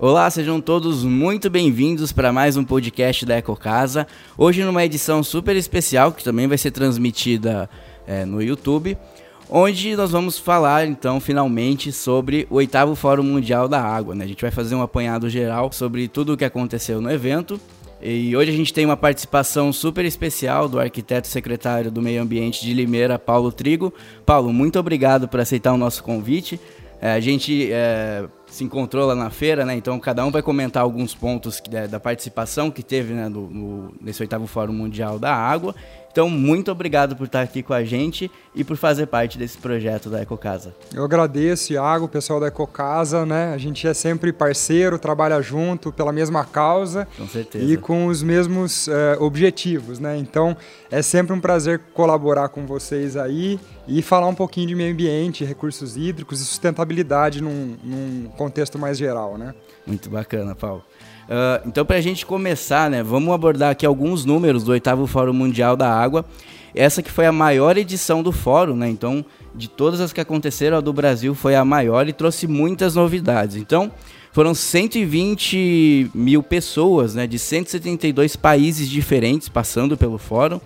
Olá, sejam todos muito bem-vindos para mais um podcast da Ecocasa. Hoje numa edição super especial que também vai ser transmitida é, no YouTube, onde nós vamos falar então finalmente sobre o oitavo Fórum Mundial da Água. Né? A gente vai fazer um apanhado geral sobre tudo o que aconteceu no evento. E hoje a gente tem uma participação super especial do arquiteto secretário do Meio Ambiente de Limeira, Paulo Trigo. Paulo, muito obrigado por aceitar o nosso convite. É, a gente é, se encontrou lá na feira, né? Então cada um vai comentar alguns pontos da, da, participação que teve né, no, no, nesse oitavo Fórum Mundial da Água. Então, muito obrigado por estar aqui com a gente e por fazer parte desse projeto da Ecocasa. Eu agradeço, Iago, o pessoal da Ecocasa, né? A gente é sempre parceiro, trabalha junto pela mesma causa. Com certeza. E com os mesmos é, objetivos, né? Então, é sempre um prazer colaborar com vocês aí e falar um pouquinho de meio ambiente, recursos hídricos e sustentabilidade num, num contexto mais geral, né? Muito bacana, Paulo. Uh, então, para a gente começar, né, vamos abordar aqui alguns números do oitavo Fórum Mundial da Água. Essa que foi a maior edição do fórum, né? Então, de todas as que aconteceram, a do Brasil foi a maior e trouxe muitas novidades. Então, foram 120 mil pessoas, né, de 172 países diferentes passando pelo fórum.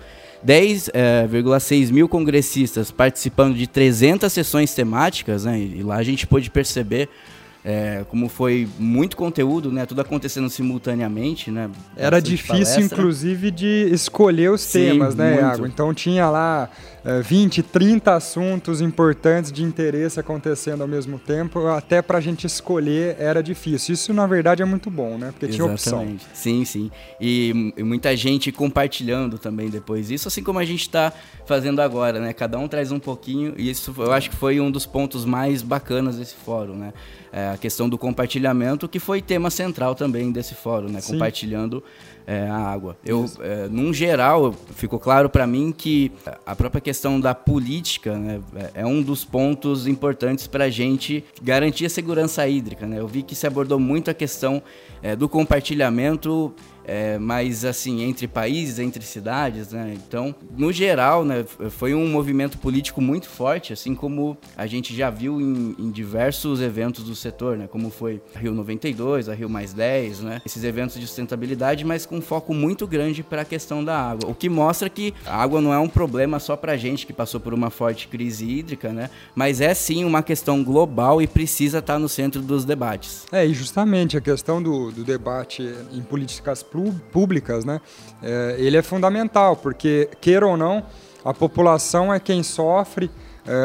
10,6 eh, mil congressistas participando de 300 sessões temáticas, né? E lá a gente pôde perceber é, como foi muito conteúdo, né? Tudo acontecendo simultaneamente, né? Era difícil, inclusive, de escolher os Sim, temas, né, muito. Iago? Então tinha lá 20, 30 assuntos importantes de interesse acontecendo ao mesmo tempo, até para a gente escolher era difícil. Isso, na verdade, é muito bom, né? Porque Exatamente. tinha opção. Sim, sim. E, e, muita gente compartilhando também depois isso, assim como a gente está fazendo agora, né? Cada um traz um pouquinho, e isso eu acho que foi um dos pontos mais bacanas desse fórum, né? É, a questão do compartilhamento, que foi tema central também desse fórum, né? Sim. Compartilhando é, a água. Eu, é, num geral, ficou claro para mim que a própria questão da política né, é, é um dos pontos importantes para a gente garantir a segurança hídrica. Né? Eu vi que se abordou muito a questão é, do compartilhamento é, mas assim, entre países, entre cidades, né? Então, no geral, né, foi um movimento político muito forte, assim como a gente já viu em, em diversos eventos do setor, né? Como foi a Rio 92, a Rio Mais 10, né? Esses eventos de sustentabilidade, mas com foco muito grande para a questão da água. O que mostra que a água não é um problema só para a gente que passou por uma forte crise hídrica, né? Mas é sim uma questão global e precisa estar no centro dos debates. É, e justamente a questão do, do debate em políticas públicas, né, é, ele é fundamental, porque, queira ou não, a população é quem sofre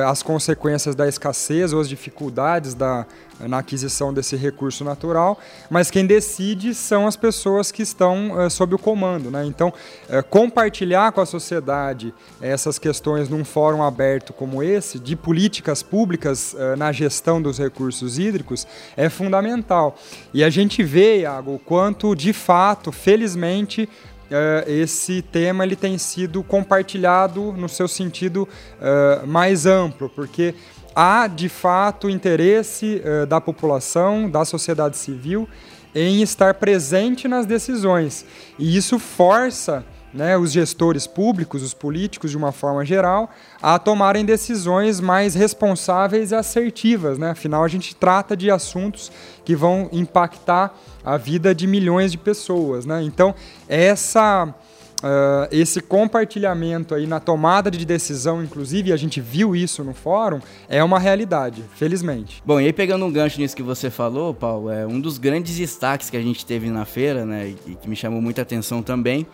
as consequências da escassez ou as dificuldades da, na aquisição desse recurso natural, mas quem decide são as pessoas que estão é, sob o comando. Né? Então, compartilhar com a sociedade essas questões num fórum aberto como esse, de políticas públicas na gestão dos recursos hídricos, é fundamental. E a gente vê, Iago, o quanto, de fato, felizmente, uh, esse tema ele tem sido compartilhado no seu sentido uh, mais amplo, porque há de fato interesse uh, da população, da sociedade civil, em estar presente nas decisões. E isso força né, os gestores públicos, os políticos de uma forma geral, a tomarem decisões mais responsáveis e assertivas. Né? Afinal, a gente trata de assuntos que vão impactar a vida de milhões de pessoas. Né? Então, essa. Uh, esse compartilhamento aí na tomada de decisão, inclusive, a gente viu isso no fórum, é uma realidade, felizmente. Bom, e aí pegando um gancho nisso que você falou, Paulo, é um dos grandes destaques que a gente teve na feira, né, e que me chamou muita atenção também,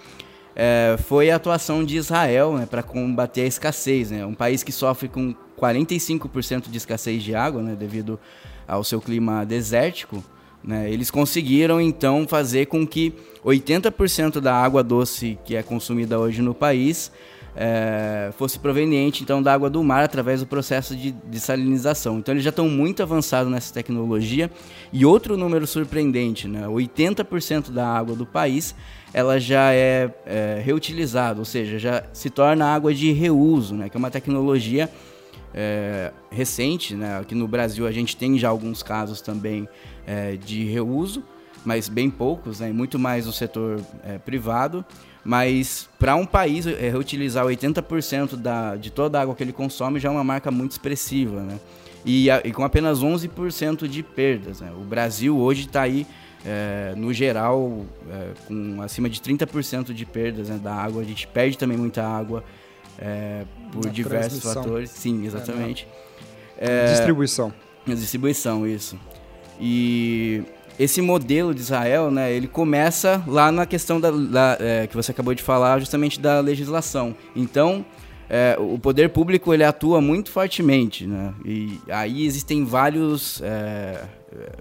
é, foi a atuação de Israel né, para combater a escassez. Né? Um país que sofre com 45% de escassez de água, né, devido ao seu clima desértico. Né? Eles conseguiram então fazer com que 80% da água doce que é consumida hoje no país é, fosse proveniente então da água do mar através do processo de desalinização. Então eles já estão muito avançados nessa tecnologia. E outro número surpreendente, né? 80% da água do país ela já é, é reutilizada, ou seja, já se torna água de reuso, né? que é uma tecnologia é, recente. Né? Aqui no Brasil a gente tem já alguns casos também é, de reuso, mas bem poucos, né? muito mais no setor é, privado. Mas para um país é, reutilizar 80% da, de toda a água que ele consome já é uma marca muito expressiva. Né? E, e com apenas 11% de perdas. Né? O Brasil hoje está aí é, no geral, é, com acima de 30% de perdas né, da água. A gente perde também muita água é, por Na diversos fatores. Sim, exatamente. É, distribuição. Distribuição, isso. E esse modelo de Israel, né, ele começa lá na questão da, da é, que você acabou de falar, justamente da legislação. Então, é, o poder público ele atua muito fortemente, né? E aí existem vários, é,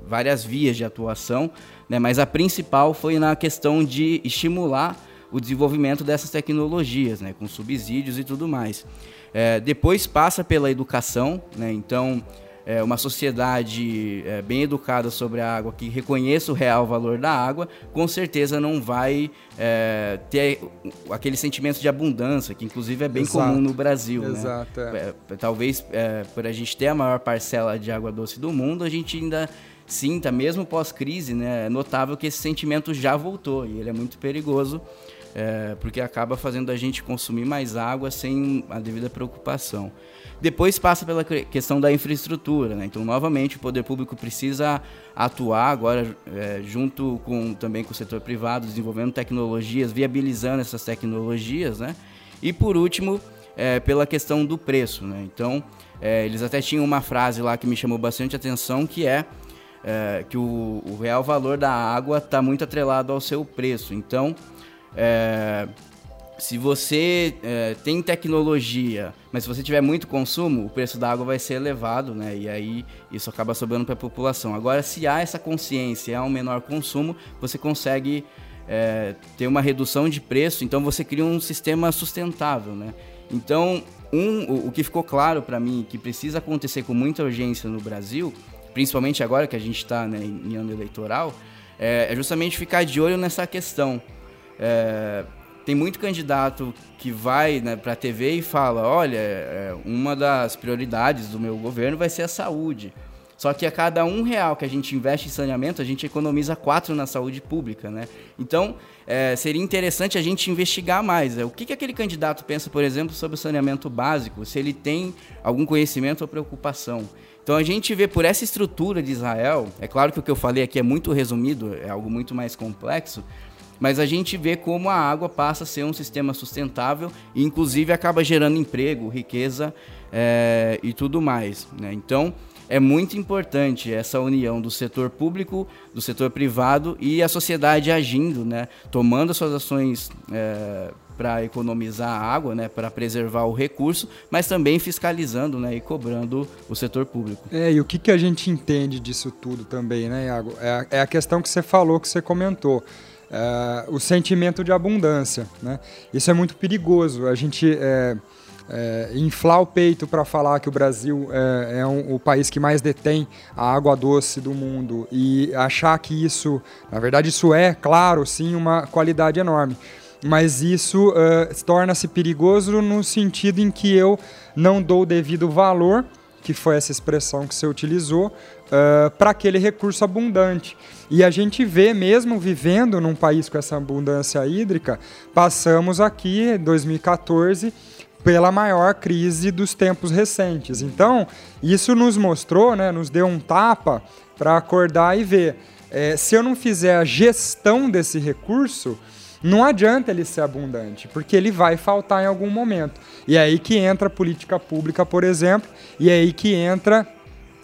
várias vias de atuação, né? Mas a principal foi na questão de estimular o desenvolvimento dessas tecnologias, né? Com subsídios e tudo mais. É, depois passa pela educação, né? Então é, uma sociedade é, bem educada sobre a água, que reconheça o real valor da água, com certeza não vai é, ter aquele sentimento de abundância, que inclusive é bem Exato. comum no Brasil. Né? Exato. Né? talvez por a gente ter a maior parcela de água doce do mundo, a gente ainda sinta, mesmo pós-crise, né, é notável que esse sentimento já voltou e ele é muito perigoso. É, porque acaba fazendo a gente consumir mais água sem a devida preocupação. Depois passa pela questão da infraestrutura, né? Então, novamente, o poder público precisa atuar agora é, junto com também com o setor privado, desenvolvendo tecnologias, viabilizando essas tecnologias, né? E por último, é, pela questão do preço, né? Então, é, eles até tinham uma frase lá que me chamou bastante atenção, que é, é que o, o, real valor da água está muito atrelado ao seu preço. Então, é, se você é, tem tecnologia, mas se você tiver muito consumo, o preço da água vai ser elevado, né? E aí isso acaba sobrando para a população. Agora, se há essa consciência, há um menor consumo, você consegue é, ter uma redução de preço, então você cria um sistema sustentável, né? Então, um, o, que ficou claro para mim que precisa acontecer com muita urgência no Brasil, principalmente agora que a gente está né, em ano eleitoral, é, é, justamente ficar de olho nessa questão. É, tem muito candidato que vai né, para a TV e fala: olha, é, uma das prioridades do meu governo vai ser a saúde. Só que a cada um real que a gente investe em saneamento, a gente economiza quatro na saúde pública, né? Então, é, seria interessante a gente investigar mais. Né? O que, que aquele candidato pensa, por exemplo, sobre o saneamento básico, se ele tem algum conhecimento ou preocupação. Então a gente vê por essa estrutura de Israel, é claro que o que eu falei aqui é muito resumido, é algo muito mais complexo, mas a gente vê como a água passa a ser um sistema sustentável e, inclusive, acaba gerando emprego, riqueza é, e tudo mais. Né? Então, é muito importante essa união do setor público, do setor privado e a sociedade agindo, né? tomando as suas ações é, para economizar a água, né? para preservar o recurso, mas também fiscalizando né? e cobrando o setor público. É, e o que, que a gente entende disso tudo também, né, Iago? É a, é a questão que você falou, que você comentou uh, o sentimento de abundância. Né? Isso é muito perigoso. A gente é, é, inflar o peito para falar que o Brasil é, é um, o país que mais detém a água doce do mundo e achar que isso, na verdade, isso é, claro, sim, uma qualidade enorme. Mas isso uh, torna-se perigoso no sentido em que eu não dou o devido valor, que foi essa expressão que você utilizou, uh, para aquele recurso abundante. E a gente vê, mesmo vivendo num país com essa abundância hídrica, passamos aqui, em 2014, pela maior crise dos tempos recentes. Então, isso nos mostrou, né, nos deu um tapa para acordar e ver. É, se eu não fizer a gestão desse recurso, não adianta ele ser abundante, porque ele vai faltar em algum momento. E é aí que entra a política pública, por exemplo, e é aí que entra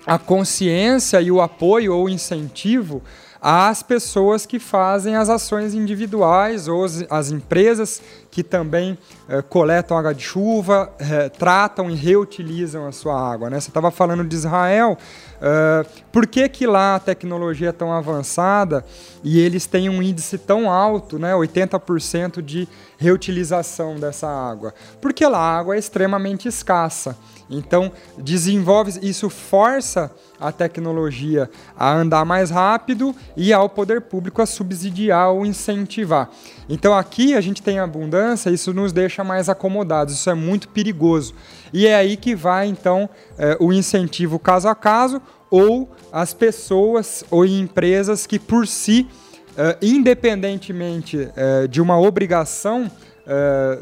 a consciência e o apoio ou incentivo às pessoas que fazem as ações individuais ou as empresas que também eh, coletam água de chuva, eh, tratam e reutilizam a sua água. Né? Você estava falando de Israel, uh, por que, que lá a tecnologia é tão avançada e eles têm um índice tão alto, né, 80% de reutilização dessa água? Porque lá a água é extremamente escassa. Então, desenvolve isso força a tecnologia a andar mais rápido e ao poder público a subsidiar ou incentivar. Então, aqui a gente tem abundância, isso nos deixa mais acomodados, isso é muito perigoso. E é aí que vai então é, o incentivo caso a caso ou as pessoas ou empresas que por si, é, independentemente é, de uma obrigação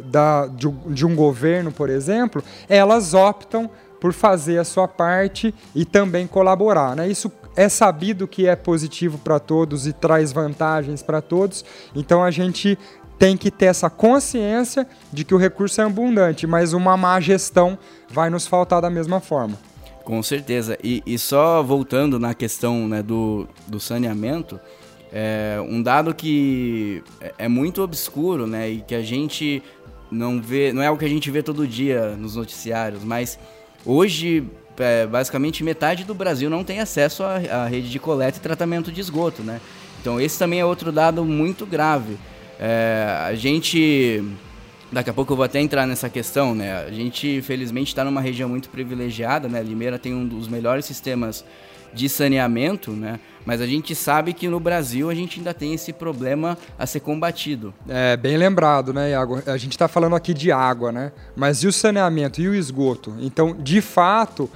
da, de, de um governo, por exemplo, elas optam por fazer a sua parte e também colaborar. Né? Isso é sabido que é positivo para todos e traz vantagens para todos, então a gente tem que ter essa consciência de que o recurso é abundante, mas uma má gestão vai nos faltar da mesma forma. Com certeza. E, e só voltando na questão né, do, do saneamento, é um dado que é, é muito obscuro né, e que a gente não vê, não é o que a gente vê todo dia nos noticiários, mas hoje é, basicamente metade do Brasil não tem acesso à, à, rede de coleta e tratamento de esgoto, né? Então esse também é outro dado muito grave. É, a gente Daqui a pouco eu vou até entrar nessa questão, né? A gente, felizmente, está numa região muito privilegiada, né? Limeira tem um dos melhores sistemas de saneamento, né? Mas a gente sabe que no Brasil a gente ainda tem esse problema a ser combatido. É, bem lembrado, né, Iago? A gente está falando aqui de água, né? Mas e o saneamento e o esgoto? Então, de fato,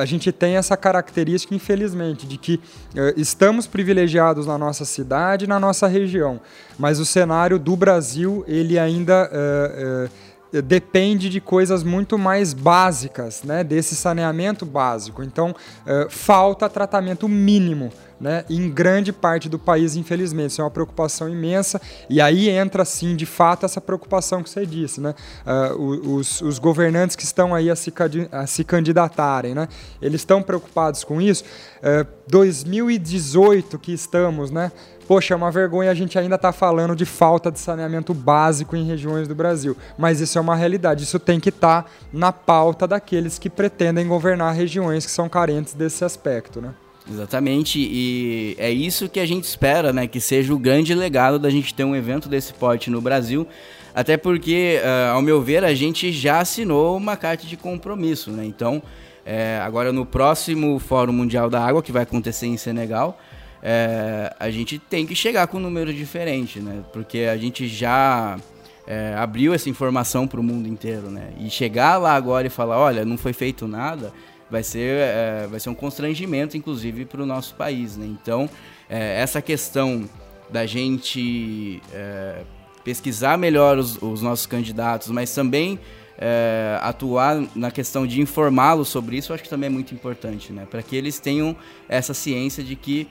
a gente tem essa característica, infelizmente, de que uh, estamos privilegiados na nossa cidade, na nossa região, mas o cenário do Brasil ele ainda uh, depende de coisas muito mais básicas, né, desse saneamento básico. Então, falta tratamento mínimo né, em grande parte do país, infelizmente. Isso é uma preocupação imensa. E aí entra, sim, de fato, essa preocupação que você disse. Né? Uh, os, os, governantes que estão aí a se, a se candidatarem, né? eles estão preocupados com isso. Uh, 2018 que estamos, né? Poxa, é uma vergonha a gente ainda estar tá falando de falta de saneamento básico em regiões do Brasil. Mas isso é uma realidade. Isso tem que estar tá na pauta daqueles que pretendem governar regiões que são carentes desse aspecto, né? Exatamente, e é isso que a gente espera, né? Que seja o grande legado da gente ter um evento desse porte no Brasil. Até porque, uh, ao meu ver, a gente já assinou uma carta de compromisso, né? Então, é, agora no próximo Fórum Mundial da Água, que vai acontecer em Senegal, é, a gente tem que chegar com um número diferente, né? Porque a gente já é, abriu essa informação para o mundo inteiro, né? E chegar lá agora e falar, olha, não foi feito nada vai ser, é, vai ser um constrangimento, inclusive, para o nosso país. Né? Então, é, essa questão da gente é, pesquisar melhor os, os, nossos candidatos, mas também atuar na questão de informá-los sobre isso, eu acho que também é muito importante, né? para que eles tenham essa ciência de que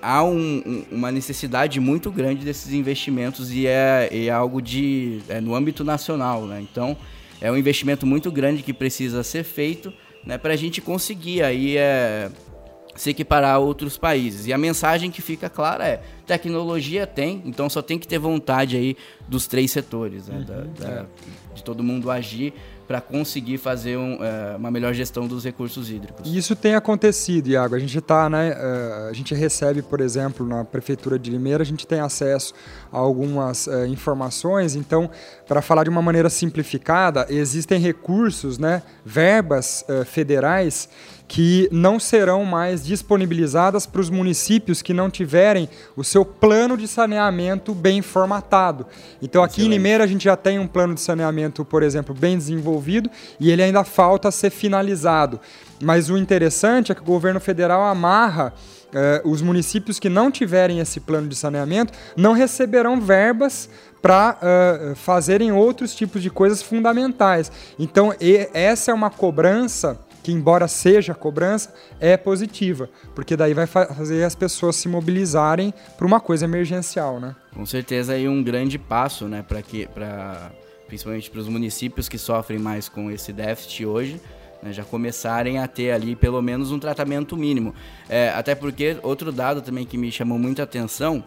há um, uma necessidade muito grande desses investimentos e é, é algo de é no âmbito nacional, né? Então é um investimento muito grande que precisa ser feito né, para a gente conseguir. Aí é, se equiparar a outros países. E a mensagem que fica clara é: tecnologia tem, então só tem que ter vontade aí dos três setores, né, uhum, da, da, é. de todo mundo agir para conseguir fazer um, é, uma melhor gestão dos recursos hídricos. E isso tem acontecido, Iago. A gente tá, né, uh, a gente recebe, por exemplo, na prefeitura de Limeira, a gente tem acesso a algumas uh, informações. Então, para falar de uma maneira simplificada, existem recursos, né, verbas federais que não serão mais disponibilizadas para os municípios que não tiverem o seu plano de saneamento bem formatado. Então, aqui Excelente. em Limeira, a gente já tem um plano de saneamento, por exemplo, bem desenvolvido e ele ainda falta ser finalizado. Mas o interessante é que o governo federal amarra Uh, os municípios que não tiverem esse plano de saneamento não receberão verbas para uh, fazerem outros tipos de coisas fundamentais. Então, essa é uma cobrança que embora seja cobrança, é positiva, porque daí vai fazer as pessoas se mobilizarem para uma coisa emergencial, né? Com certeza aí um grande passo, né, para que para principalmente para os municípios que sofrem mais com esse déficit hoje, né, já começarem a ter ali pelo menos um tratamento mínimo. É, até porque outro dado também que me chamou muita atenção,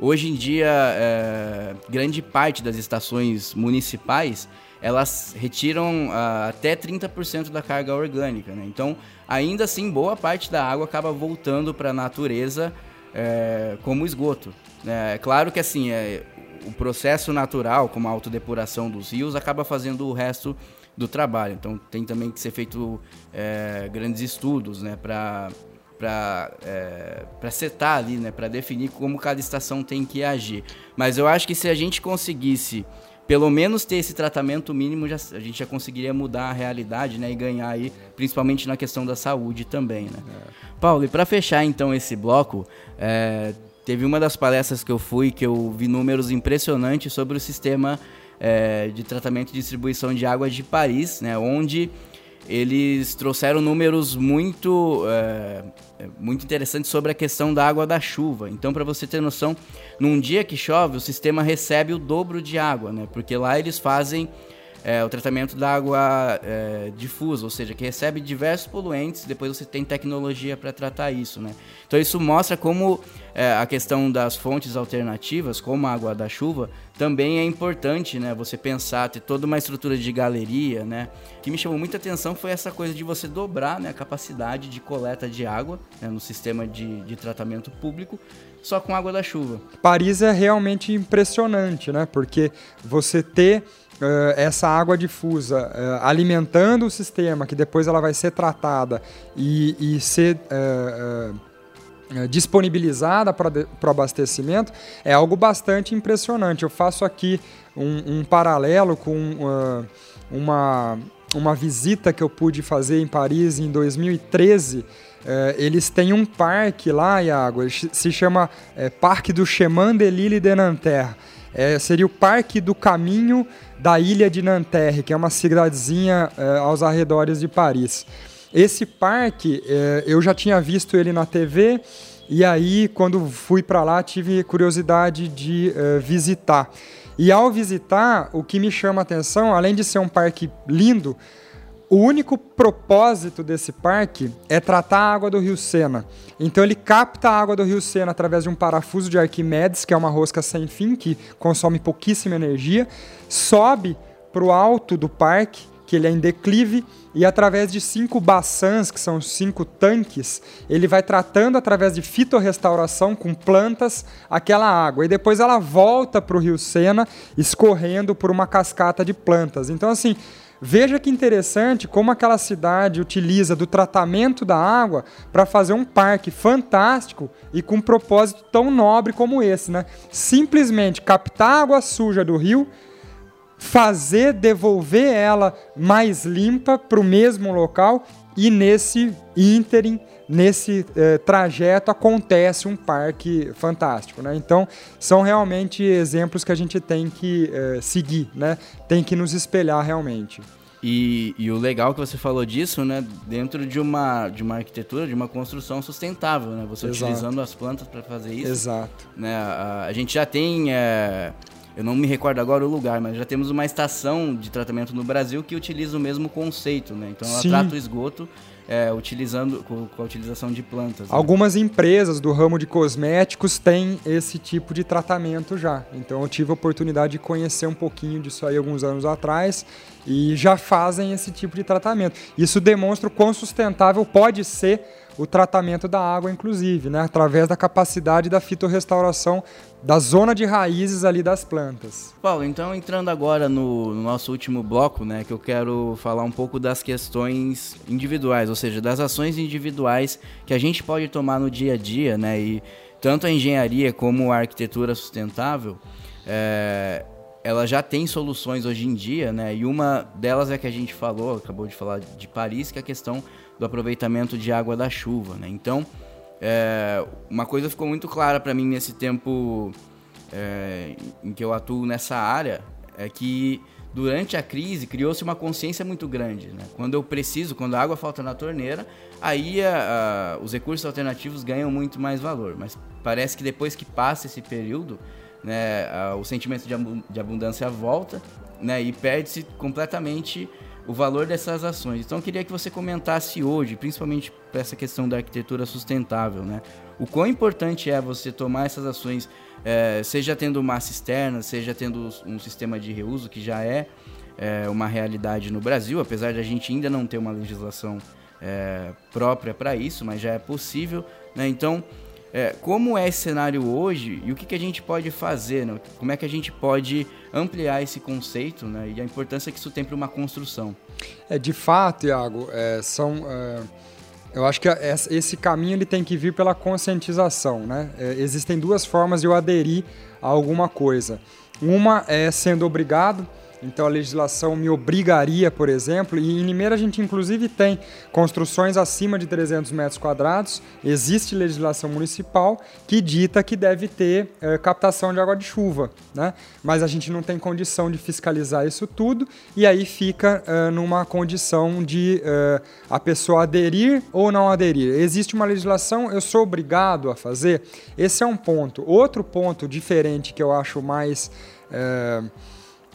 hoje em dia é, grande parte das estações municipais elas retiram uh, até 30% da carga orgânica. Né? Então, ainda assim, boa parte da água acaba voltando para a natureza é, como esgoto. É claro que assim, é, o processo natural, como a autodepuração dos rios, acaba fazendo o resto do trabalho. Então, tem também que ser feito é, grandes estudos né, para para é, setar ali, né, para definir como cada estação tem que agir. Mas eu acho que se a gente conseguisse pelo menos ter esse tratamento mínimo, já, a gente já conseguiria mudar a realidade, né? E ganhar aí, principalmente na questão da saúde também, né? É. Paulo, e para fechar então esse bloco, é, teve uma das palestras que eu fui que eu vi números impressionantes sobre o sistema é, de tratamento e distribuição de água de Paris, né? Onde eles trouxeram números muito, é, muito interessantes sobre a questão da água da chuva. Então, para você ter noção, num dia que chove, o sistema recebe o dobro de água, né? Porque lá eles fazem é, o tratamento da água é, difusa, ou seja, que recebe diversos poluentes, depois você tem tecnologia para tratar isso, né? Então isso mostra como é, a questão das fontes alternativas, como a água da chuva, também é importante, né? Você pensar, ter toda uma estrutura de galeria, né? O que me chamou muita atenção foi essa coisa de você dobrar né, a capacidade de coleta de água né, no sistema de, de tratamento público, só com água da chuva. Paris é realmente impressionante, né? Porque você ter essa água difusa uh, alimentando o sistema, que depois ela vai ser tratada e, e ser uh, disponibilizada para o abastecimento, é algo bastante impressionante. Eu faço aqui um, um paralelo com uma, uma visita que eu pude fazer em Paris em 2013. eles têm um parque lá, Iago, se chama Parque do Chemin de l'Île de Nanterre é, seria o Parque do Caminho da Ilha de Nanterre, que é uma cidadezinha é, aos arredores de Paris. Esse parque, é, eu já tinha visto ele na TV, e aí, quando fui para lá, tive curiosidade de é, visitar. E ao visitar, o que me chama a atenção, além de ser um parque lindo, o único propósito desse parque é tratar a água do rio Sena. Então ele capta a água do rio Sena através de um parafuso de Arquimedes, que é uma rosca sem fim que consome pouquíssima energia, sobe para o alto do parque, que ele é em declive, e através de cinco baçãs, que são cinco tanques, ele vai tratando através de fitorrestauração com plantas aquela água. E depois ela volta para o rio Sena, escorrendo por uma cascata de plantas. Então, assim, Veja que interessante como aquela cidade utiliza do tratamento da água para fazer um parque fantástico e com um propósito tão nobre como esse, né? Simplesmente captar água suja do rio, fazer devolver ela mais limpa para o mesmo local e nesse ínterim, nesse eh, trajeto acontece um parque fantástico, né? Então são realmente exemplos que a gente tem que eh, seguir, né? Tem que nos espelhar realmente. E, e, o legal que você falou disso, né, dentro de uma, de uma arquitetura, de uma construção sustentável, né, você Exato. utilizando as plantas para fazer isso. Exato. Né, a, a gente já tem, é, eu não me recordo agora o lugar, mas já temos uma estação de tratamento no Brasil que utiliza o mesmo conceito, né, então ela Sim. trata o esgoto é, utilizando com, com, a utilização de plantas. Né? Algumas empresas do ramo de cosméticos têm esse tipo de tratamento já. Então eu tive a oportunidade de conhecer um pouquinho disso aí alguns anos atrás e já fazem esse tipo de tratamento. Isso demonstra o quão sustentável pode ser o tratamento da água, inclusive, né? através da capacidade da fitorrestauração da zona de raízes ali das plantas. Paulo, então entrando agora no, no, nosso último bloco, né, que eu quero falar um pouco das questões individuais, ou seja, das ações individuais que a gente pode tomar no dia a dia, né, e tanto a engenharia como a arquitetura sustentável, é, ela já tem soluções hoje em dia, né, e uma delas é que a gente falou, acabou de falar de Paris, que é a questão do aproveitamento de água da chuva, né? Então, é, uma coisa ficou muito clara para mim nesse tempo é, em que eu atuo nessa área é que durante a crise criou-se uma consciência muito grande. Né? Quando eu preciso, quando a água falta na torneira, aí a, a, os recursos alternativos ganham muito mais valor. Mas parece que depois que passa esse período, né, a, o sentimento de, de abundância volta né, e perde-se completamente o valor dessas ações. Então eu queria que você comentasse hoje, principalmente para essa questão da arquitetura sustentável, né? O quão importante é você tomar essas ações, é, seja tendo uma cisterna, seja tendo um sistema de reuso, que já é, é, uma realidade no Brasil, apesar de a gente ainda não ter uma legislação é, própria para isso, mas já é possível, né? Então, é, como é esse cenário hoje e o que, que a gente pode fazer, né? como é que a gente pode ampliar esse conceito né? e a importância que isso tem para uma construção. É, de fato, Iago, é, são, é, eu acho que esse caminho ele tem que vir pela conscientização. Né? É, existem duas formas de eu aderir a alguma coisa. Uma é sendo obrigado, então a legislação me obrigaria, por exemplo, e em Limeira a gente inclusive tem construções acima de 300 metros quadrados, existe legislação municipal que dita que deve ter é, captação de água de chuva, né? mas a gente não tem condição de fiscalizar isso tudo e aí fica é, numa condição de é, a pessoa aderir ou não aderir. Existe uma legislação, eu sou obrigado a fazer? Esse é um ponto. Outro ponto diferente que eu acho mais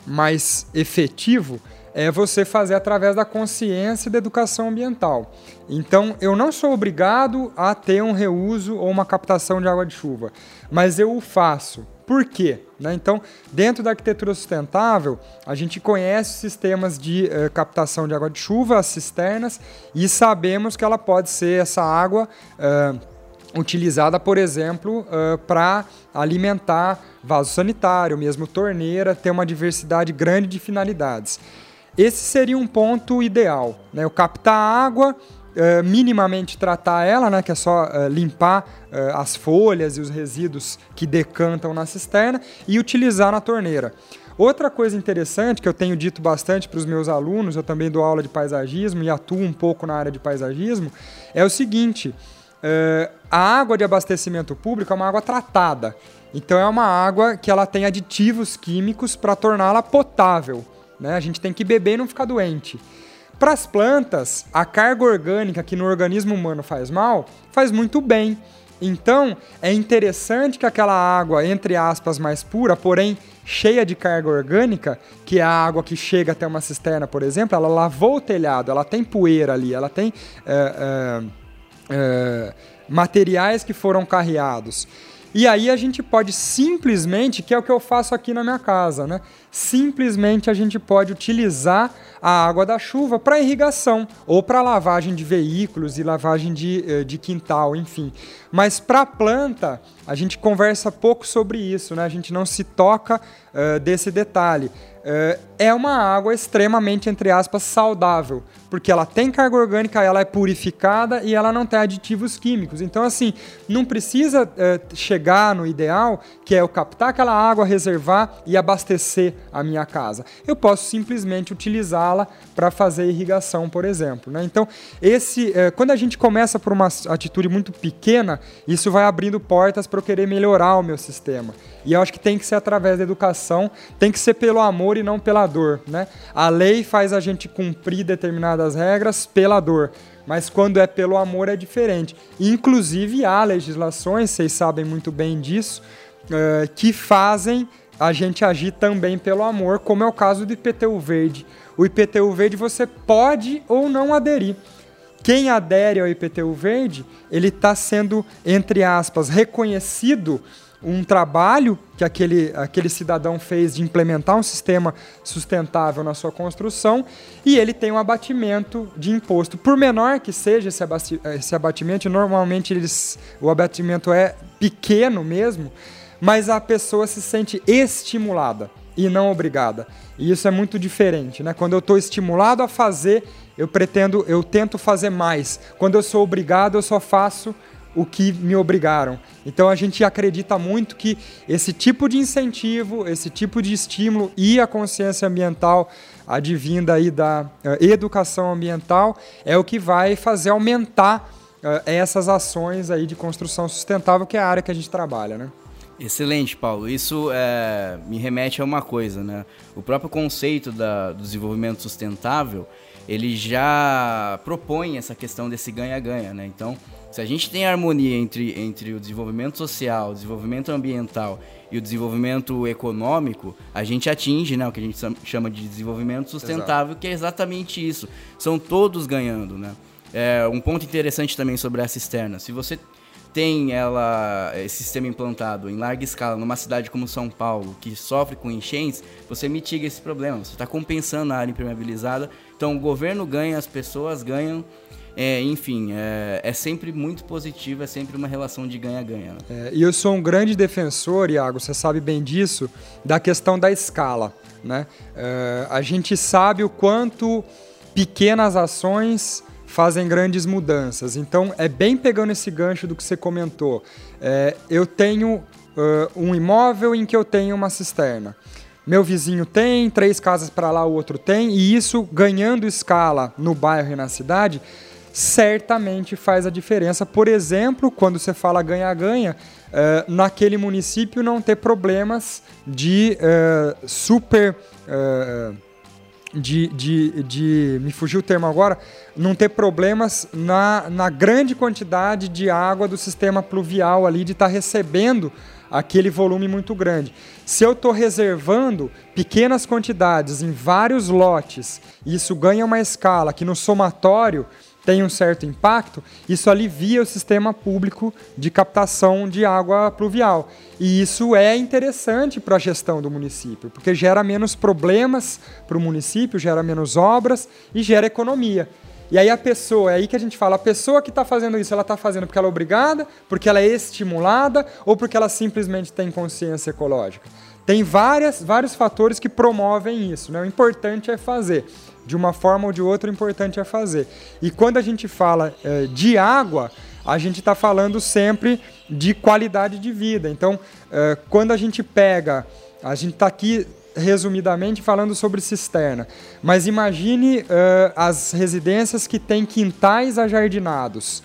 mais efetivo é você fazer através da consciência e da educação ambiental. Então, eu não sou obrigado a ter um reuso ou uma captação de água de chuva, mas eu o faço. Por quê? Né? Então, dentro da arquitetura sustentável, a gente conhece sistemas de eh, captação de água de chuva, as cisternas, e sabemos que ela pode ser essa água. Eh, utilizada, por exemplo, uh, para alimentar vaso sanitário, mesmo torneira, ter uma diversidade grande de finalidades. Esse seria um ponto ideal, né? Eu captar água, uh, minimamente tratar ela, né? Que é só uh, limpar as folhas e os resíduos que decantam na cisterna e utilizar na torneira. Outra coisa interessante que eu tenho dito bastante para os meus alunos, eu também dou aula de paisagismo e atuo um pouco na área de paisagismo, é o seguinte: Uh, a água de abastecimento público é uma água tratada. Então é uma água que ela tem aditivos químicos para torná-la potável. Né? A gente tem que beber e não ficar doente. Para as plantas, a carga orgânica que no organismo humano faz mal, faz muito bem. Então, é interessante que aquela água, entre aspas, mais pura, porém cheia de carga orgânica, que é a água que chega até uma cisterna, por exemplo, ela lavou o telhado, ela tem poeira ali, ela tem. Uh, uh, é, materiais que foram carreados. E aí a gente pode simplesmente, que é o que eu faço aqui na minha casa, né? Simplesmente a gente pode utilizar a água da chuva para irrigação ou para lavagem de veículos e lavagem de, eh, de quintal, enfim. Mas para planta, a gente conversa pouco sobre isso, né? A gente não se toca uh, desse detalhe. Uh, é uma água extremamente, entre aspas, saudável porque ela tem carga orgânica, ela é purificada e ela não tem aditivos químicos. Então, assim, não precisa é, chegar no ideal, que é eu captar aquela água, reservar e abastecer a minha casa. Eu posso simplesmente utilizá-la para fazer irrigação, por exemplo. Né? Então, esse, é, quando a gente começa por uma atitude muito pequena, isso vai abrindo portas para eu querer melhorar o meu sistema. E eu acho que tem que ser através da educação, tem que ser pelo amor e não pela dor. Né? A lei faz a gente cumprir determinadas regras pela dor, mas quando é pelo amor é diferente. Inclusive há legislações, vocês sabem muito bem disso, uh, que fazem a gente agir também pelo amor, como é o caso do IPTU verde. O IPTU verde você pode ou não aderir. Quem adere ao IPTU verde, ele está sendo, entre aspas, reconhecido um trabalho que aquele, aquele cidadão fez de implementar um sistema sustentável na sua construção e ele tem um abatimento de imposto. Por menor que seja esse, esse abatimento, normalmente eles, o abatimento é pequeno mesmo, mas a pessoa se sente estimulada e não obrigada. E isso é muito diferente, né? Quando eu estou estimulado a fazer, eu pretendo, eu tento fazer mais. Quando eu sou obrigado, eu só faço o que me obrigaram. Então a gente acredita muito que esse tipo de incentivo, esse tipo de estímulo e a consciência ambiental advinda aí da uh, educação ambiental é o que vai fazer aumentar uh, essas ações aí de construção sustentável, que é a área que a gente trabalha, né? Excelente, Paulo. Isso é, me remete a uma coisa, né? O próprio conceito da, do desenvolvimento sustentável, ele já propõe essa questão desse ganha-ganha, né? Então, se a gente tem harmonia entre, entre o desenvolvimento social, o desenvolvimento ambiental e o desenvolvimento econômico, a gente atinge né, o que a gente chama de desenvolvimento sustentável, Exato. que é exatamente isso. São todos ganhando. Né? É, um ponto interessante também sobre a cisterna. Se você tem ela, esse sistema implantado em larga escala numa cidade como São Paulo, que sofre com enchentes, você mitiga esse problema. Você está compensando a área impermeabilizada. Então o governo ganha, as pessoas ganham é, enfim, é, é, sempre muito positivo, é sempre uma relação de ganha-ganha. Né? É, e eu sou um grande defensor, Iago, você sabe bem disso, da questão da escala. Né? É, a gente sabe o quanto pequenas ações fazem grandes mudanças. Então, é bem pegando esse gancho do que você comentou. É, eu tenho uh, um imóvel em que eu tenho uma cisterna. meu vizinho tem, três casas para lá o outro tem, e isso ganhando escala no bairro e na cidade, certamente faz a diferença. Por exemplo, quando você fala ganha-ganha, uh, naquele município não ter problemas de uh, super. Uh, de, de, de. Me fugiu o termo agora. Não ter problemas na, na grande quantidade de água do sistema pluvial ali, de estar tá recebendo aquele volume muito grande. Se eu estou reservando pequenas quantidades em vários lotes, isso ganha uma escala que no somatório tem um certo impacto, isso alivia o sistema público de captação de água pluvial. E isso é interessante para a gestão do município, porque gera menos problemas para o município, gera menos obras e gera economia. E aí a pessoa, é aí que a gente fala, a pessoa que está fazendo isso, ela está fazendo porque ela é obrigada, porque ela é estimulada ou porque ela simplesmente tem consciência ecológica. Tem várias, vários fatores que promovem isso. Né? O importante é fazer. De uma forma ou de outra, o importante é fazer. E quando a gente fala é, de água, a gente está falando sempre de qualidade de vida. Então, é, quando a gente pega, a gente está aqui resumidamente falando sobre cisterna, mas imagine uh, as residências que têm quintais ajardinados.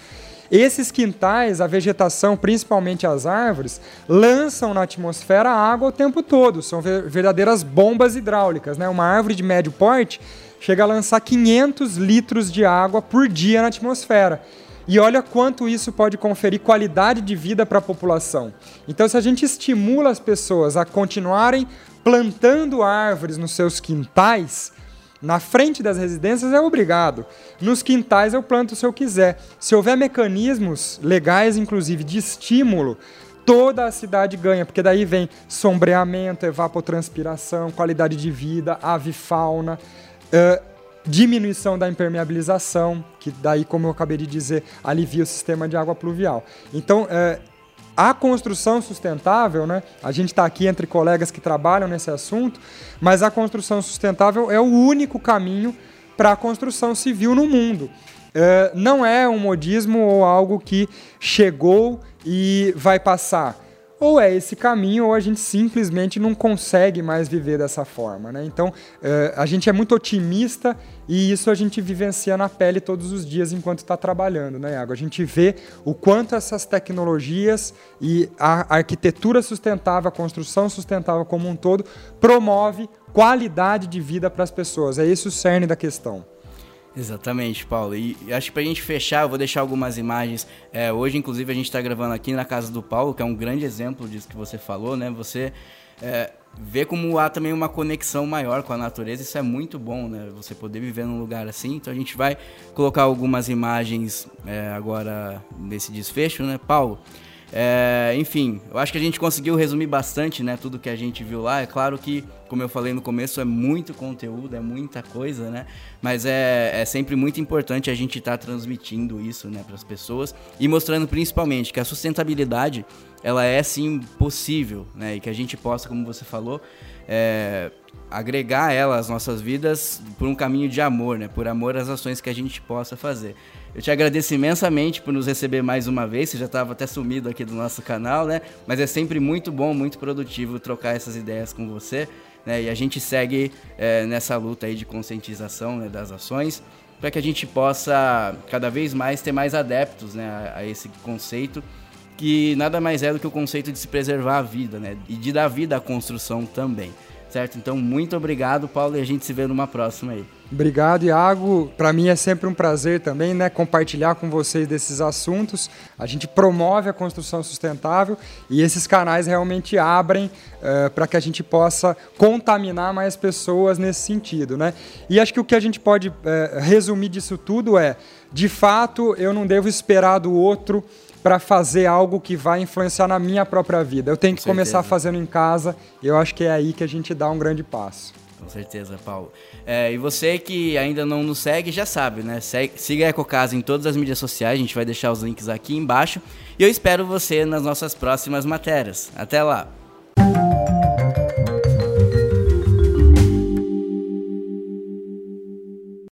Esses quintais, a vegetação, principalmente as árvores, lançam na atmosfera água o tempo todo. São verdadeiras bombas hidráulicas. Né? Uma árvore de médio porte chega a lançar 500 litros de água por dia na atmosfera. E olha quanto isso pode conferir qualidade de vida para a população. Então, se a gente estimula as pessoas a continuarem plantando árvores nos seus quintais, na frente das residências é obrigado. Nos quintais eu planto se eu quiser. Se houver mecanismos legais, inclusive de estímulo, toda a cidade ganha, porque daí vem sombreamento, evapotranspiração, qualidade de vida, avifauna, uh, diminuição da impermeabilização, que daí, como eu acabei de dizer, alivia o sistema de água pluvial. Então, uh, a construção sustentável, né? A gente está aqui entre colegas que trabalham nesse assunto, mas a construção sustentável é o único caminho para a construção civil no mundo. É, não é um modismo ou algo que chegou e vai passar ou é esse caminho, ou a gente simplesmente não consegue mais viver dessa forma. Né? Então, uh, a gente é muito otimista e isso a gente vivencia na pele todos os dias enquanto está trabalhando, né, Iago? A gente vê o quanto essas tecnologias e a arquitetura sustentável, a construção sustentável como um todo, promove qualidade de vida para as pessoas. É esse o cerne da questão. Exatamente, Paulo. E acho que pra gente fechar, eu vou deixar algumas imagens. É, hoje, inclusive, a gente está gravando aqui na casa do Paulo, que é um grande exemplo disso que você falou, né? Você é, vê como há também uma conexão maior com a natureza, isso é muito bom, né? Você poder viver num lugar assim. Então a gente vai colocar algumas imagens é, agora nesse desfecho, né, Paulo? É, enfim, eu acho que a gente conseguiu resumir bastante, né, tudo que a gente viu lá. É claro que, como eu falei no começo, é muito conteúdo, é muita coisa, né? Mas é, é sempre muito importante a gente estar tá transmitindo isso, né, para as pessoas e mostrando principalmente que a sustentabilidade ela é sim possível, né, e que a gente possa, como você falou, é, agregar ela às nossas vidas por um caminho de amor, né, por amor às ações que a gente possa fazer. Eu te agradeço imensamente por nos receber mais uma vez. Você já estava até sumido aqui do nosso canal, né? Mas é sempre muito bom, muito produtivo trocar essas ideias com você. Né? E a gente segue é, nessa luta aí de conscientização né, das ações para que a gente possa cada vez mais ter mais adeptos né, a, a esse conceito que nada mais é do que o conceito de se preservar a vida, né? E de dar vida à construção também certo? Então, muito obrigado, Paulo, e a gente se vê numa próxima aí. Obrigado, Iago. Para mim é sempre um prazer também, né, compartilhar com vocês desses assuntos. A gente promove a construção sustentável e esses canais realmente abrem uh, para que a gente possa contaminar mais pessoas nesse sentido, né? E acho que o que a gente pode uh, resumir disso tudo é, de fato, eu não devo esperar do outro para fazer algo que vai influenciar na minha própria vida. Eu tenho que começar fazendo em casa e eu acho que é aí que a gente dá um grande passo. Com certeza, Paulo. É, e você que ainda não nos segue, já sabe, né? Segue, siga a EcoCasa em todas as mídias sociais, a gente vai deixar os links aqui embaixo. E eu espero você nas nossas próximas matérias. Até lá!